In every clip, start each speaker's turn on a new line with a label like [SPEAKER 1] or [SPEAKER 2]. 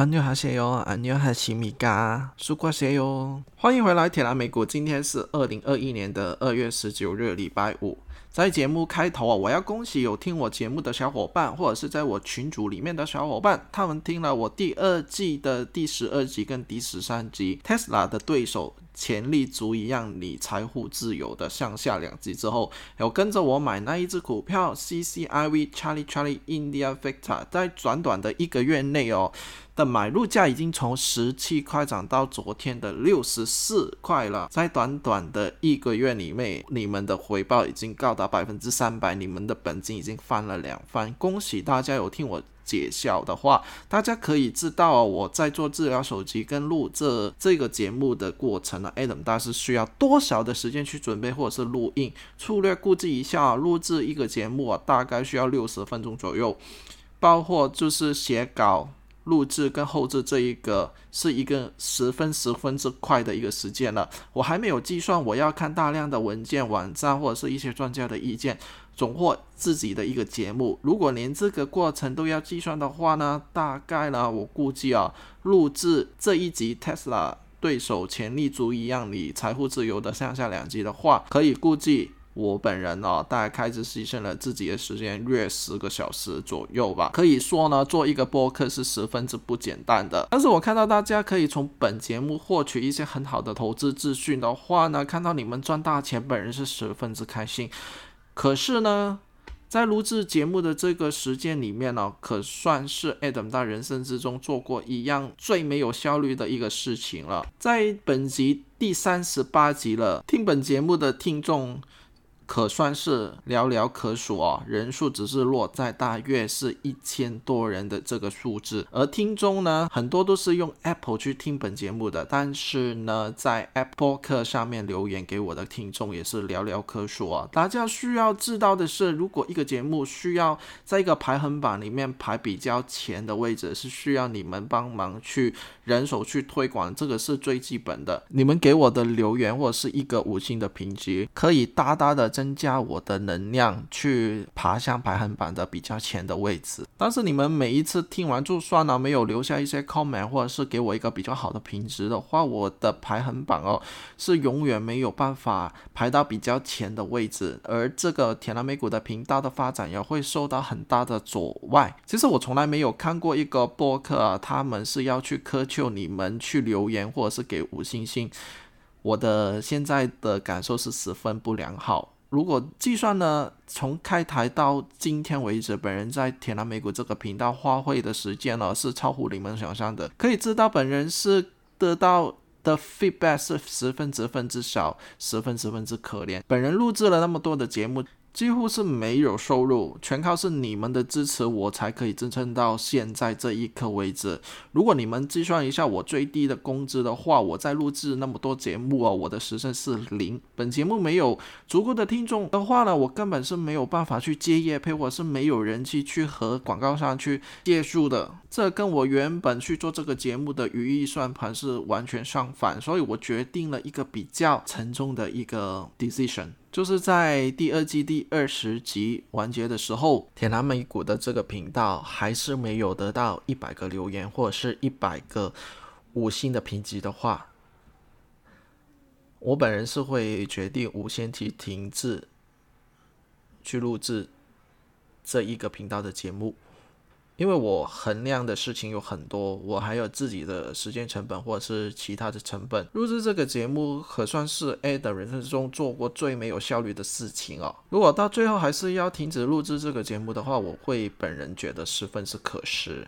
[SPEAKER 1] 阿妞哈谢哟，阿妞哈西米嘎，苏瓜谢哟。欢迎回来，铁蓝美股。今天是二零二一年的二月十九日，礼拜五。在节目开头啊，我要恭喜有听我节目的小伙伴，或者是在我群组里面的小伙伴，他们听了我第二季的第十二集跟第十三集，Tesla 的对手潜力足以让你财富自由的上下两集之后，有跟着我买那一只股票 CCIV Charlie Charlie India Victor，在短短的一个月内哦。的买入价已经从十七块涨到昨天的六十四块了，在短短的一个月里面，你们的回报已经高达百分之三百，你们的本金已经翻了两番，恭喜大家！有听我解笑的话，大家可以知道我在做治疗手机跟录这这个节目的过程呢，Adam 大师需要多少的时间去准备或者是录音？粗略估计一下，录制一个节目啊，大概需要六十分钟左右，包括就是写稿。录制跟后置这一个是一个十分十分之快的一个时间了，我还没有计算我要看大量的文件、网站或者是一些专家的意见，总或自己的一个节目。如果连这个过程都要计算的话呢，大概呢，我估计啊，录制这一集 Tesla 对手潜力足以让你财富自由的上下两集的话，可以估计。我本人哦，大概开始牺牲了自己的时间约十个小时左右吧。可以说呢，做一个播客是十分之不简单的。但是我看到大家可以从本节目获取一些很好的投资资讯的话呢，看到你们赚大钱，本人是十分之开心。可是呢，在录制节目的这个时间里面呢，可算是 Adam 在人生之中做过一样最没有效率的一个事情了。在本集第三十八集了，听本节目的听众。可算是寥寥可数哦，人数只是落在大约是一千多人的这个数字，而听众呢，很多都是用 Apple 去听本节目的，但是呢，在 Apple 课上面留言给我的听众也是寥寥可数啊。大家需要知道的是，如果一个节目需要在一个排行榜里面排比较前的位置，是需要你们帮忙去人手去推广，这个是最基本的。你们给我的留言或者是一个五星的评级，可以大大的。增加我的能量去爬向排行榜的比较前的位置，但是你们每一次听完就算了，没有留下一些 comment 或者是给我一个比较好的评值的话，我的排行榜哦是永远没有办法排到比较前的位置，而这个铁蓝美股的频道的发展也会受到很大的阻碍。其实我从来没有看过一个播客，啊，他们是要去苛求你们去留言或者是给五星星，我的现在的感受是十分不良好。如果计算呢，从开台到今天为止，本人在铁南美股这个频道花费的时间呢，是超乎你们想象的。可以知道，本人是得到的 feedback 是十分十分之少，十分十分之可怜。本人录制了那么多的节目。几乎是没有收入，全靠是你们的支持，我才可以支撑到现在这一刻为止。如果你们计算一下我最低的工资的话，我在录制那么多节目啊，我的时薪是零。本节目没有足够的听众的话呢，我根本是没有办法去接业配，或是没有人气去和广告商去借数的。这跟我原本去做这个节目的语义算盘是完全相反，所以我决定了一个比较沉重的一个 decision。就是在第二季第二十集完结的时候，铁蓝美股的这个频道还是没有得到一百个留言或者是一百个五星的评级的话，我本人是会决定无限期停滞去录制这一个频道的节目。因为我衡量的事情有很多，我还有自己的时间成本或者是其他的成本。录制这个节目可算是 A 的人生中做过最没有效率的事情哦。如果到最后还是要停止录制这个节目的话，我会本人觉得十分是可惜，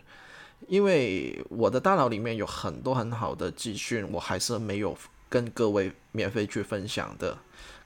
[SPEAKER 1] 因为我的大脑里面有很多很好的资讯，我还是没有跟各位免费去分享的。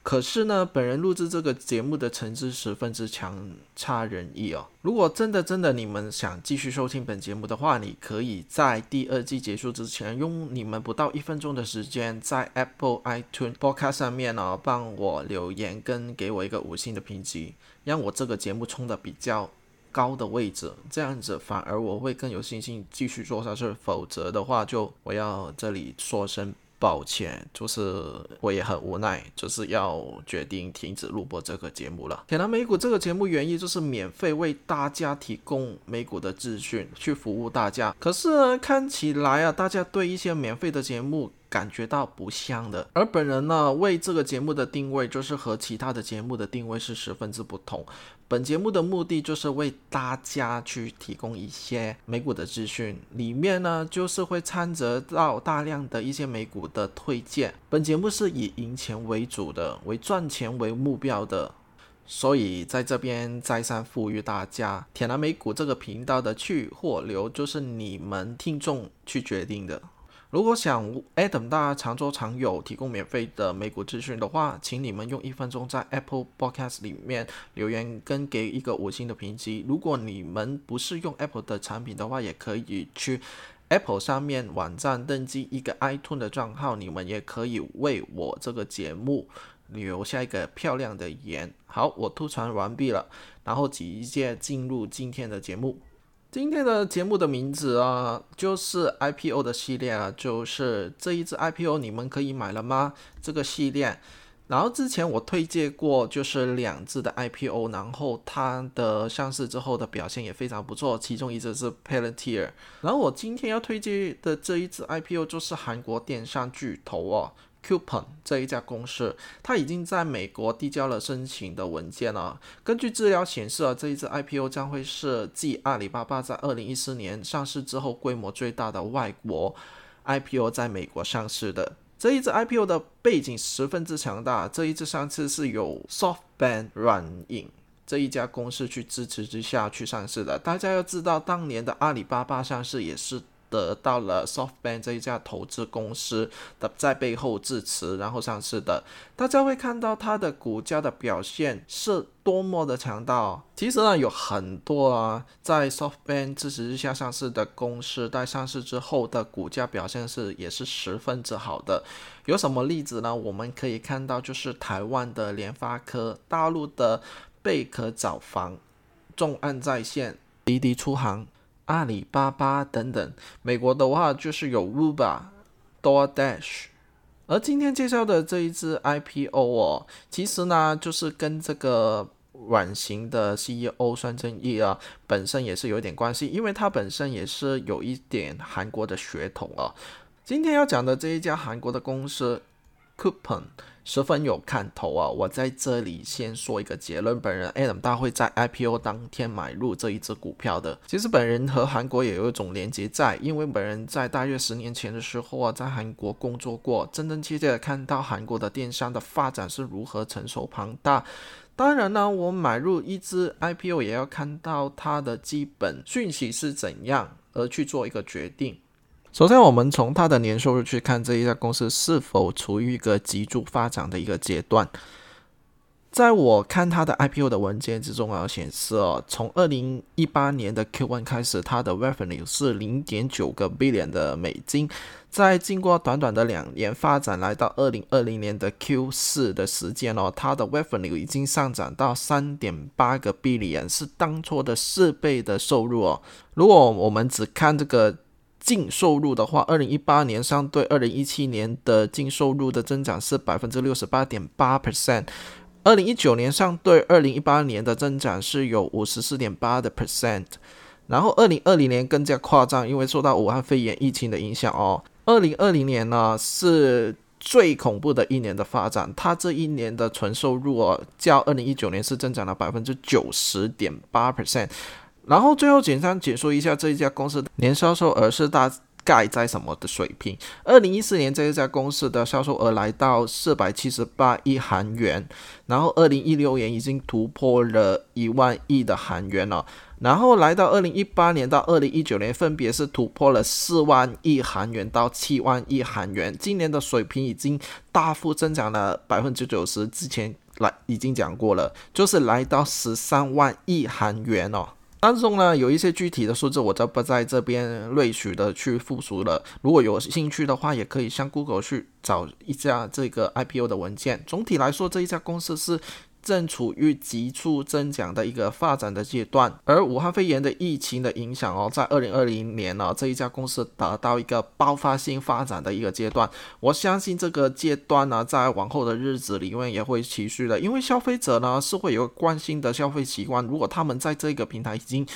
[SPEAKER 1] 可是呢，本人录制这个节目的层次十分之强差人意哦。如果真的真的你们想继续收听本节目的话，你可以在第二季结束之前，用你们不到一分钟的时间，在 Apple iTunes Podcast 上面呢，帮我留言跟给我一个五星的评级，让我这个节目冲的比较高的位置，这样子反而我会更有信心继续做下去。否则的话，就我要这里说声抱歉，就是我也很无奈，就是要决定停止录播这个节目了。铁蓝美股这个节目原意就是免费为大家提供美股的资讯，去服务大家。可是看起来啊，大家对一些免费的节目。感觉到不像的，而本人呢，为这个节目的定位就是和其他的节目的定位是十分之不同。本节目的目的就是为大家去提供一些美股的资讯，里面呢就是会掺杂到大量的一些美股的推荐。本节目是以赢钱为主的，为赚钱为目标的，所以在这边再三呼吁大家，铁蓝美股这个频道的去或留就是你们听众去决定的。如果想 Adam 大常做常有提供免费的美股资讯的话，请你们用一分钟在 Apple Podcast 里面留言跟给一个五星的评级。如果你们不是用 Apple 的产品的话，也可以去 Apple 上面网站登记一个 iTunes 的账号，你们也可以为我这个节目留下一个漂亮的言。好，我吐槽完毕了，然后直接进入今天的节目。今天的节目的名字啊，就是 IPO 的系列啊，就是这一只 IPO 你们可以买了吗？这个系列，然后之前我推荐过，就是两只的 IPO，然后它的上市之后的表现也非常不错，其中一只是 Palantir，然后我今天要推荐的这一只 IPO 就是韩国电商巨头哦。Coupon 这一家公司，它已经在美国递交了申请的文件了。根据资料显示啊，这一只 IPO 将会是继阿里巴巴在二零一四年上市之后规模最大的外国 IPO 在美国上市的。这一只 IPO 的背景十分之强大，这一只上市是有 SoftBank 软银这一家公司去支持之下去上市的。大家要知道，当年的阿里巴巴上市也是。得到了 SoftBank 这一家投资公司的在背后支持，然后上市的，大家会看到它的股价的表现是多么的强大。哦其实呢，有很多啊，在 SoftBank 支持之下上市的公司，在上市之后的股价表现是也是十分之好的。有什么例子呢？我们可以看到，就是台湾的联发科、大陆的贝壳找房、众安在线、滴滴出行。阿里巴巴等等，美国的话就是有 Uber、DoorDash，而今天介绍的这一只 IPO 哦，其实呢就是跟这个软型的 CEO 孙正义啊本身也是有点关系，因为他本身也是有一点韩国的血统啊。今天要讲的这一家韩国的公司 Coupon。十分有看头啊！我在这里先说一个结论：本人 Adam 大会在 IPO 当天买入这一只股票的。其实本人和韩国也有一种连接在，因为本人在大约十年前的时候啊，在韩国工作过，真真切切的看到韩国的电商的发展是如何成熟庞大。当然呢，我买入一只 IPO 也要看到它的基本讯息是怎样，而去做一个决定。首先，我们从它的年收入去看这一家公司是否处于一个急速发展的一个阶段。在我看它的 IPO 的文件之中啊，显示哦，从二零一八年的 Q1 开始，它的 Revenue 是零点九个 billion 的美金，在经过短短的两年发展，来到二零二零年的 Q 四的时间哦，它的 Revenue 已经上涨到三点八个 billion，是当初的四倍的收入哦。如果我们只看这个。净收入的话，二零一八年相对二零一七年的净收入的增长是百分之六十八点八 percent，二零一九年相对二零一八年的增长是有五十四点八的 percent，然后二零二零年更加夸张，因为受到武汉肺炎疫情的影响哦，二零二零年呢是最恐怖的一年的发展，它这一年的纯收入哦，较二零一九年是增长了百分之九十点八 percent。然后最后简单解说一下这一家公司年销售额是大概在什么的水平？二零一四年这一家公司的销售额来到四百七十八亿韩元，然后二零一六年已经突破了一万亿的韩元了，然后来到二零一八年到二零一九年分别是突破了四万亿韩元到七万亿韩元，今年的水平已经大幅增长了百分之九十，之前来已经讲过了，就是来到十三万亿韩元哦。当中呢，有一些具体的数字，我就不在这边略许的去复述了。如果有兴趣的话，也可以向 Google 去找一下这个 IPO 的文件。总体来说，这一家公司是正处于急速增长的一个发展的阶段。而武汉肺炎的疫情的影响哦，在二零二零年呢，这一家公司达到一个爆发性发展的一个阶段。我相信这个阶段呢，在往后的日子里面也会持续的，因为消费者呢是会有惯性的消费习惯。如果他们在这个平台已经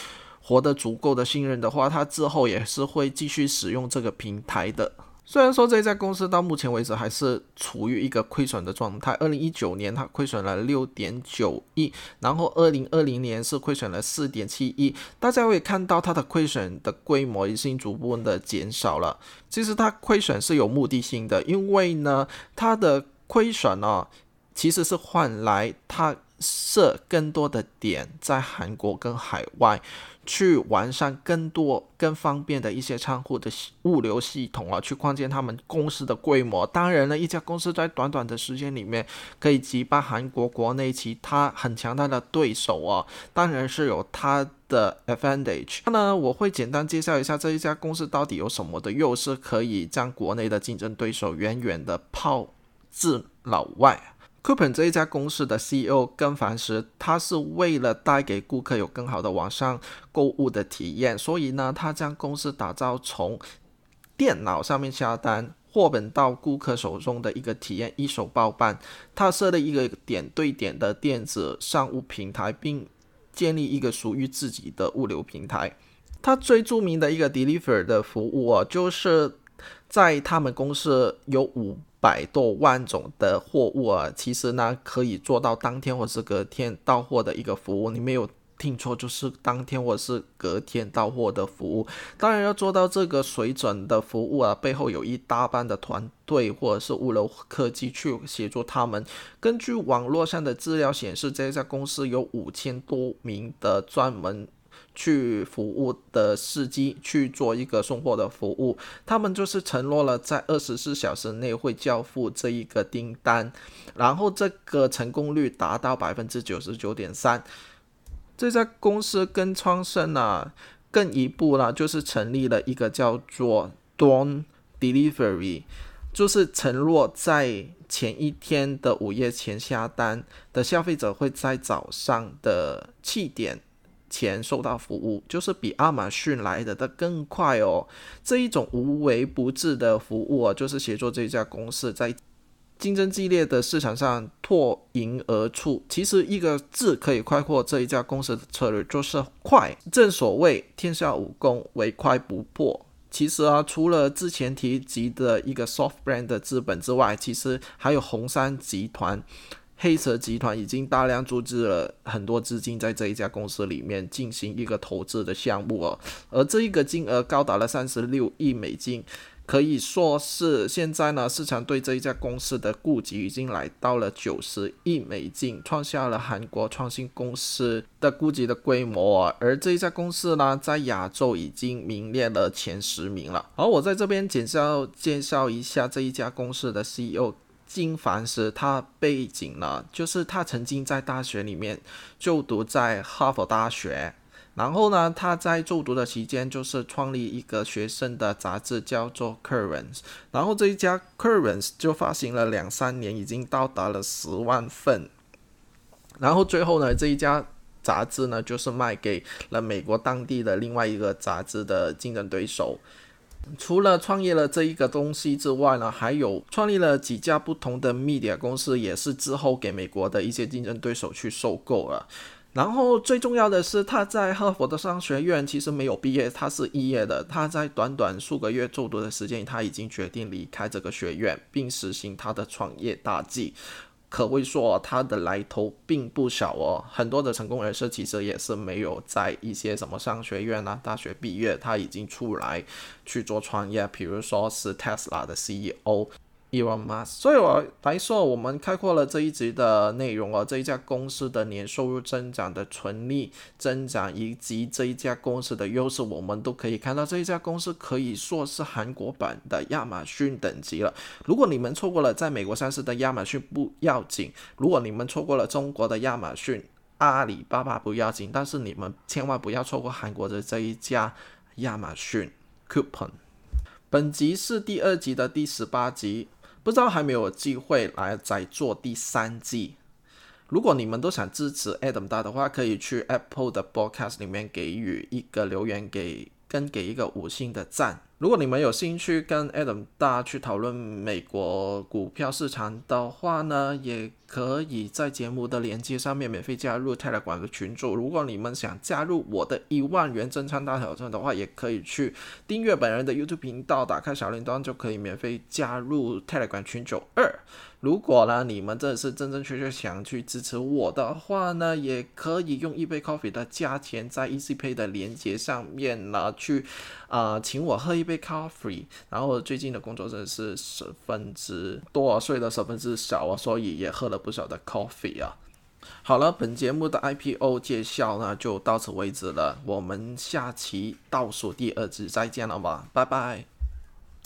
[SPEAKER 1] 获得足够的信任的话，他之后也是会继续使用这个平台的。虽然说这家公司到目前为止还是处于一个亏损的状态，二零一九年它亏损了六点九亿，然后二零二零年是亏损了四点七亿。大家会看到它的亏损的规模已经逐步的减少了。其实它亏损是有目的性的，因为呢，它的亏损呢其实是换来它设更多的点在韩国跟海外。去完善更多、更方便的一些仓库的物流系统啊，去扩建他们公司的规模。当然了，一家公司在短短的时间里面可以击败韩国国内其他很强大的对手啊，当然是有它的 advantage。那，我会简单介绍一下这一家公司到底有什么的优势，可以将国内的竞争对手远远的抛至老外。Coupon 这一家公司的 CEO 跟凡时，他是为了带给顾客有更好的网上购物的体验，所以呢，他将公司打造从电脑上面下单，货本到顾客手中的一个体验一手包办。他设立一个点对点的电子商务平台，并建立一个属于自己的物流平台。他最著名的一个 Deliver 的服务啊，就是在他们公司有五。百多万种的货物啊，其实呢可以做到当天或是隔天到货的一个服务。你没有听错，就是当天或是隔天到货的服务。当然要做到这个水准的服务啊，背后有一大半的团队或者是物流科技去协助他们。根据网络上的资料显示，这家公司有五千多名的专门。去服务的司机去做一个送货的服务，他们就是承诺了在二十四小时内会交付这一个订单，然后这个成功率达到百分之九十九点三。这家公司跟创生啊更一步呢，就是成立了一个叫做 Dawn Delivery，就是承诺在前一天的午夜前下单的消费者会在早上的七点。前收到服务就是比亚马逊来的的更快哦。这一种无微不至的服务啊，就是协助这家公司在竞争激烈的市场上脱颖而出。其实一个字可以概括这一家公司的策略，就是快。正所谓天下武功，唯快不破。其实啊，除了之前提及的一个 Soft Brand 的资本之外，其实还有红杉集团。黑蛇集团已经大量注资了很多资金在这一家公司里面进行一个投资的项目哦，而这一个金额高达了三十六亿美金，可以说是现在呢市场对这一家公司的估值已经来到了九十亿美金，创下了韩国创新公司的估值的规模，而这一家公司呢在亚洲已经名列了前十名了。好，我在这边简绍介绍一下这一家公司的 CEO。金凡是他背景呢，就是他曾经在大学里面就读在哈佛大学，然后呢，他在就读的期间就是创立一个学生的杂志，叫做 Currents，然后这一家 Currents 就发行了两三年，已经到达了十万份，然后最后呢，这一家杂志呢，就是卖给了美国当地的另外一个杂志的竞争对手。除了创业了这一个东西之外呢，还有创立了几家不同的 media 公司，也是之后给美国的一些竞争对手去收购了。然后最重要的是，他在哈佛的商学院其实没有毕业，他是肄业的。他在短短数个月就读的时间，他已经决定离开这个学院，并实行他的创业大计。可谓说他的来头并不小哦，很多的成功人士其实也是没有在一些什么商学院啊、大学毕业，他已经出来去做创业，比如说是 Tesla 的 CEO。Elon Musk，所以我来说，我们开阔了这一集的内容哦，这一家公司的年收入增长的纯利增长，以及这一家公司的优势，我们都可以看到，这一家公司可以说是韩国版的亚马逊等级了。如果你们错过了在美国上市的亚马逊不要紧，如果你们错过了中国的亚马逊、阿里巴巴不要紧，但是你们千万不要错过韩国的这一家亚马逊 Coupon。本集是第二集的第十八集。不知道还没有机会来再做第三季。如果你们都想支持 Adam 大的话，可以去 Apple 的 Podcast 里面给予一个留言，给跟给一个五星的赞。如果你们有兴趣跟 Adam 大去讨论美国股票市场的话呢，也可以在节目的链接上面免费加入 Telegram 的群组。如果你们想加入我的一万元真仓大挑战的话，也可以去订阅本人的 YouTube 频道，打开小铃铛就可以免费加入 Telegram 群组二。如果呢，你们真的是真正确确想去支持我的话呢，也可以用一杯 coffee 的价钱在 EasyPay 的链接上面呢去，啊，请我喝一杯咖啡。然后最近的工作真的是十分之多睡的十分之少啊，所以也喝了不少的 coffee 啊。好了，本节目的 IPO 介绍呢就到此为止了，我们下期倒数第二集再见了吧，拜拜。